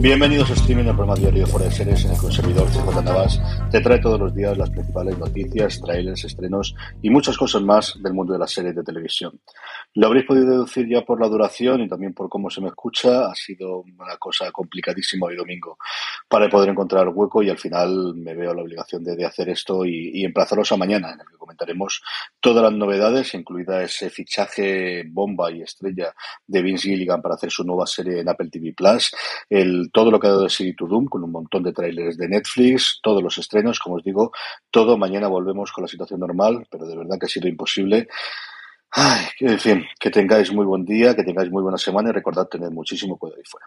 Bienvenidos a Streaming, el programa diario de Fuera de Series en el que un Navas te trae todos los días las principales noticias, trailers, estrenos y muchas cosas más del mundo de las series de televisión. Lo habréis podido deducir ya por la duración y también por cómo se me escucha. Ha sido una cosa complicadísima hoy domingo para poder encontrar hueco y al final me veo la obligación de, hacer esto y, y, emplazaros a mañana en el comentaremos todas las novedades, incluida ese fichaje bomba y estrella de Vince Gilligan para hacer su nueva serie en Apple TV Plus, el, todo lo que ha dado de City to Doom con un montón de trailers de Netflix, todos los estrenos, como os digo, todo. Mañana volvemos con la situación normal, pero de verdad que ha sido imposible. Ay, en fin, que tengáis muy buen día, que tengáis muy buena semana y recordad tener muchísimo cuidado ahí fuera.